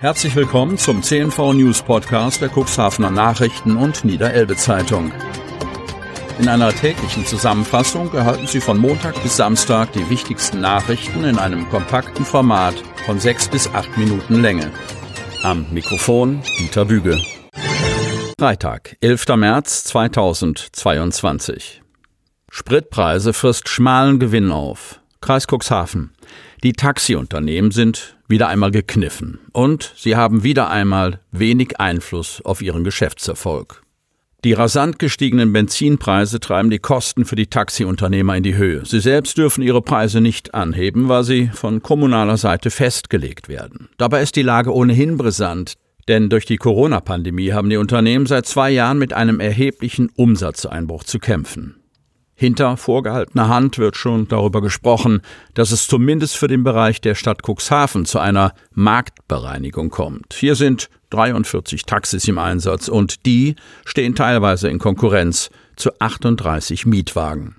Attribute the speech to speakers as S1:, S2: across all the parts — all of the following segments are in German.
S1: Herzlich willkommen zum CNV News Podcast der Cuxhavener Nachrichten und Niederelbe Zeitung. In einer täglichen Zusammenfassung erhalten Sie von Montag bis Samstag die wichtigsten Nachrichten in einem kompakten Format von sechs bis acht Minuten Länge. Am Mikrofon Dieter Büge. Freitag, 11. März 2022. Spritpreise frisst schmalen Gewinn auf. Kreis Cuxhaven. Die Taxiunternehmen sind wieder einmal gekniffen und sie haben wieder einmal wenig Einfluss auf ihren Geschäftserfolg. Die rasant gestiegenen Benzinpreise treiben die Kosten für die Taxiunternehmer in die Höhe. Sie selbst dürfen ihre Preise nicht anheben, weil sie von kommunaler Seite festgelegt werden. Dabei ist die Lage ohnehin brisant, denn durch die Corona-Pandemie haben die Unternehmen seit zwei Jahren mit einem erheblichen Umsatzeinbruch zu kämpfen. Hinter vorgehaltener Hand wird schon darüber gesprochen, dass es zumindest für den Bereich der Stadt Cuxhaven zu einer Marktbereinigung kommt. Hier sind 43 Taxis im Einsatz und die stehen teilweise in Konkurrenz zu 38 Mietwagen.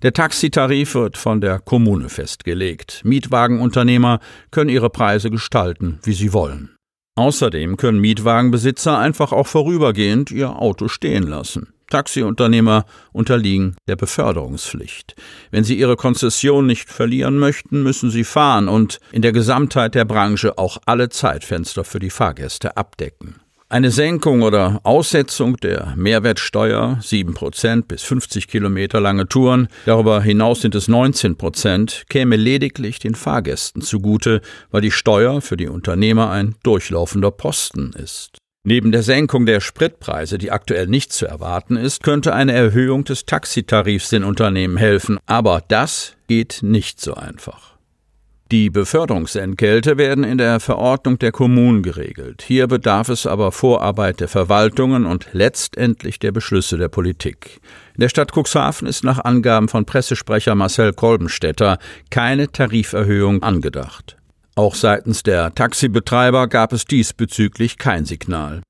S1: Der Taxitarif wird von der Kommune festgelegt. Mietwagenunternehmer können ihre Preise gestalten, wie sie wollen. Außerdem können Mietwagenbesitzer einfach auch vorübergehend ihr Auto stehen lassen. Taxiunternehmer unterliegen der Beförderungspflicht. Wenn sie ihre Konzession nicht verlieren möchten, müssen sie fahren und in der Gesamtheit der Branche auch alle Zeitfenster für die Fahrgäste abdecken. Eine Senkung oder Aussetzung der Mehrwertsteuer, 7% bis 50 Kilometer lange Touren, darüber hinaus sind es 19%, käme lediglich den Fahrgästen zugute, weil die Steuer für die Unternehmer ein durchlaufender Posten ist. Neben der Senkung der Spritpreise, die aktuell nicht zu erwarten ist, könnte eine Erhöhung des Taxitarifs den Unternehmen helfen, aber das geht nicht so einfach. Die Beförderungsentgelte werden in der Verordnung der Kommunen geregelt. Hier bedarf es aber Vorarbeit der Verwaltungen und letztendlich der Beschlüsse der Politik. In der Stadt Cuxhaven ist nach Angaben von Pressesprecher Marcel Kolbenstädter keine Tariferhöhung angedacht. Auch seitens der Taxibetreiber gab es diesbezüglich kein Signal.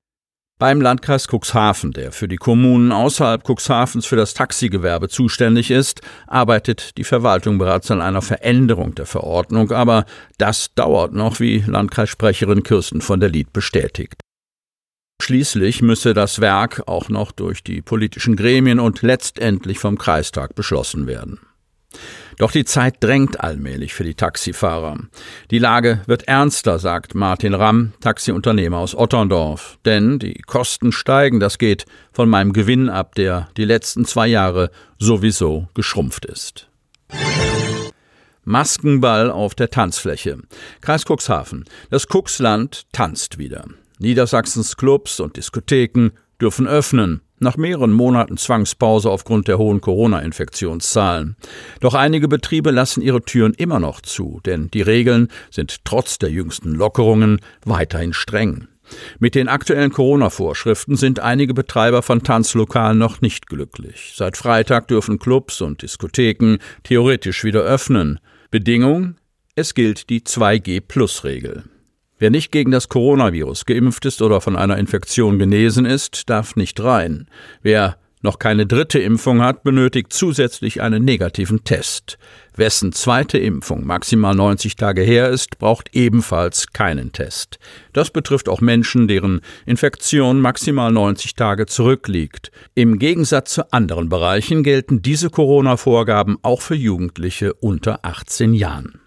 S1: Beim Landkreis Cuxhaven, der für die Kommunen außerhalb Cuxhavens für das Taxigewerbe zuständig ist, arbeitet die Verwaltung bereits an einer Veränderung der Verordnung, aber das dauert noch, wie Landkreissprecherin Kirsten von der Lied bestätigt. Schließlich müsse das Werk auch noch durch die politischen Gremien und letztendlich vom Kreistag beschlossen werden. Doch die Zeit drängt allmählich für die Taxifahrer. Die Lage wird ernster, sagt Martin Ramm, Taxiunternehmer aus Otterndorf. Denn die Kosten steigen, das geht von meinem Gewinn ab, der die letzten zwei Jahre sowieso geschrumpft ist. Maskenball auf der Tanzfläche. Kreis Cuxhaven. Das Cuxland tanzt wieder. Niedersachsens Clubs und Diskotheken dürfen öffnen nach mehreren Monaten Zwangspause aufgrund der hohen Corona-Infektionszahlen. Doch einige Betriebe lassen ihre Türen immer noch zu, denn die Regeln sind trotz der jüngsten Lockerungen weiterhin streng. Mit den aktuellen Corona-Vorschriften sind einige Betreiber von Tanzlokalen noch nicht glücklich. Seit Freitag dürfen Clubs und Diskotheken theoretisch wieder öffnen. Bedingung? Es gilt die 2G-Plus-Regel. Wer nicht gegen das Coronavirus geimpft ist oder von einer Infektion genesen ist, darf nicht rein. Wer noch keine dritte Impfung hat, benötigt zusätzlich einen negativen Test. Wessen zweite Impfung maximal 90 Tage her ist, braucht ebenfalls keinen Test. Das betrifft auch Menschen, deren Infektion maximal 90 Tage zurückliegt. Im Gegensatz zu anderen Bereichen gelten diese Corona-Vorgaben auch für Jugendliche unter 18 Jahren.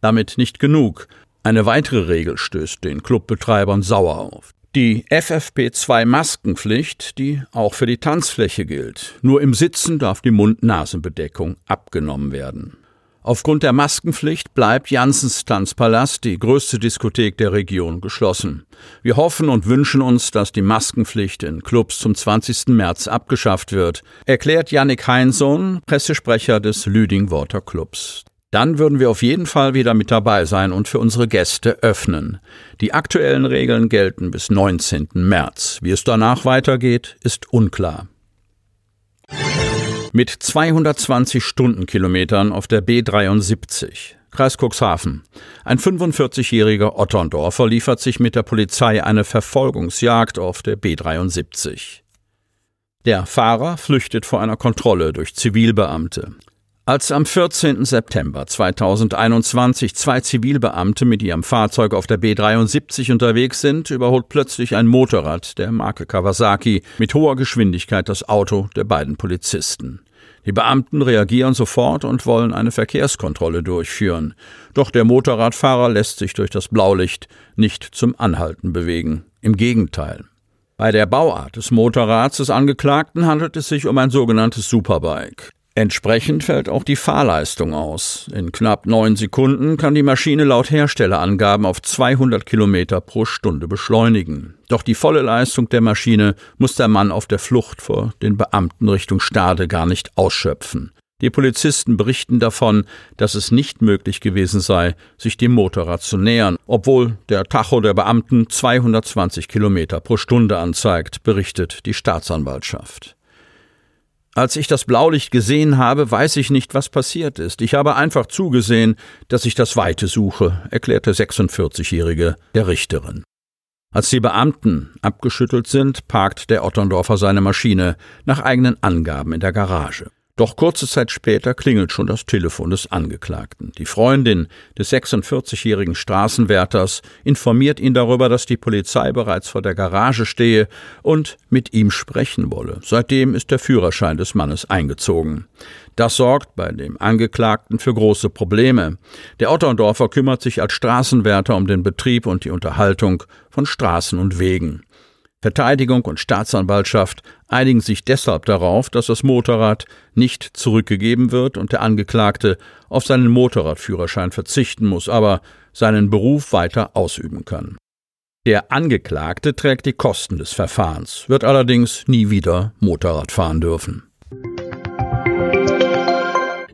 S1: Damit nicht genug. Eine weitere Regel stößt den Clubbetreibern sauer auf. Die FFP2-Maskenpflicht, die auch für die Tanzfläche gilt. Nur im Sitzen darf die Mund-Nasen-Bedeckung abgenommen werden. Aufgrund der Maskenpflicht bleibt Janssens Tanzpalast, die größte Diskothek der Region, geschlossen. Wir hoffen und wünschen uns, dass die Maskenpflicht in Clubs zum 20. März abgeschafft wird, erklärt Yannick Heinsohn, Pressesprecher des Lüding Water Clubs. Dann würden wir auf jeden Fall wieder mit dabei sein und für unsere Gäste öffnen. Die aktuellen Regeln gelten bis 19. März. Wie es danach weitergeht, ist unklar. Mit 220 Stundenkilometern auf der B73. Kreis Cuxhaven. Ein 45-jähriger Otterndorfer liefert sich mit der Polizei eine Verfolgungsjagd auf der B73. Der Fahrer flüchtet vor einer Kontrolle durch Zivilbeamte. Als am 14. September 2021 zwei Zivilbeamte mit ihrem Fahrzeug auf der B73 unterwegs sind, überholt plötzlich ein Motorrad der Marke Kawasaki mit hoher Geschwindigkeit das Auto der beiden Polizisten. Die Beamten reagieren sofort und wollen eine Verkehrskontrolle durchführen. Doch der Motorradfahrer lässt sich durch das Blaulicht nicht zum Anhalten bewegen. Im Gegenteil. Bei der Bauart des Motorrads des Angeklagten handelt es sich um ein sogenanntes Superbike. Entsprechend fällt auch die Fahrleistung aus. In knapp neun Sekunden kann die Maschine laut Herstellerangaben auf 200 Kilometer pro Stunde beschleunigen. Doch die volle Leistung der Maschine muss der Mann auf der Flucht vor den Beamten Richtung Stade gar nicht ausschöpfen. Die Polizisten berichten davon, dass es nicht möglich gewesen sei, sich dem Motorrad zu nähern, obwohl der Tacho der Beamten 220 Kilometer pro Stunde anzeigt, berichtet die Staatsanwaltschaft. Als ich das Blaulicht gesehen habe, weiß ich nicht, was passiert ist. Ich habe einfach zugesehen, dass ich das Weite suche, erklärte 46-Jährige der Richterin. Als die Beamten abgeschüttelt sind, parkt der Otterndorfer seine Maschine nach eigenen Angaben in der Garage. Doch kurze Zeit später klingelt schon das Telefon des Angeklagten. Die Freundin des 46-jährigen Straßenwärters informiert ihn darüber, dass die Polizei bereits vor der Garage stehe und mit ihm sprechen wolle. Seitdem ist der Führerschein des Mannes eingezogen. Das sorgt bei dem Angeklagten für große Probleme. Der Otterndorfer kümmert sich als Straßenwärter um den Betrieb und die Unterhaltung von Straßen und Wegen. Verteidigung und Staatsanwaltschaft einigen sich deshalb darauf, dass das Motorrad nicht zurückgegeben wird und der Angeklagte auf seinen Motorradführerschein verzichten muss, aber seinen Beruf weiter ausüben kann. Der Angeklagte trägt die Kosten des Verfahrens, wird allerdings nie wieder Motorrad fahren dürfen.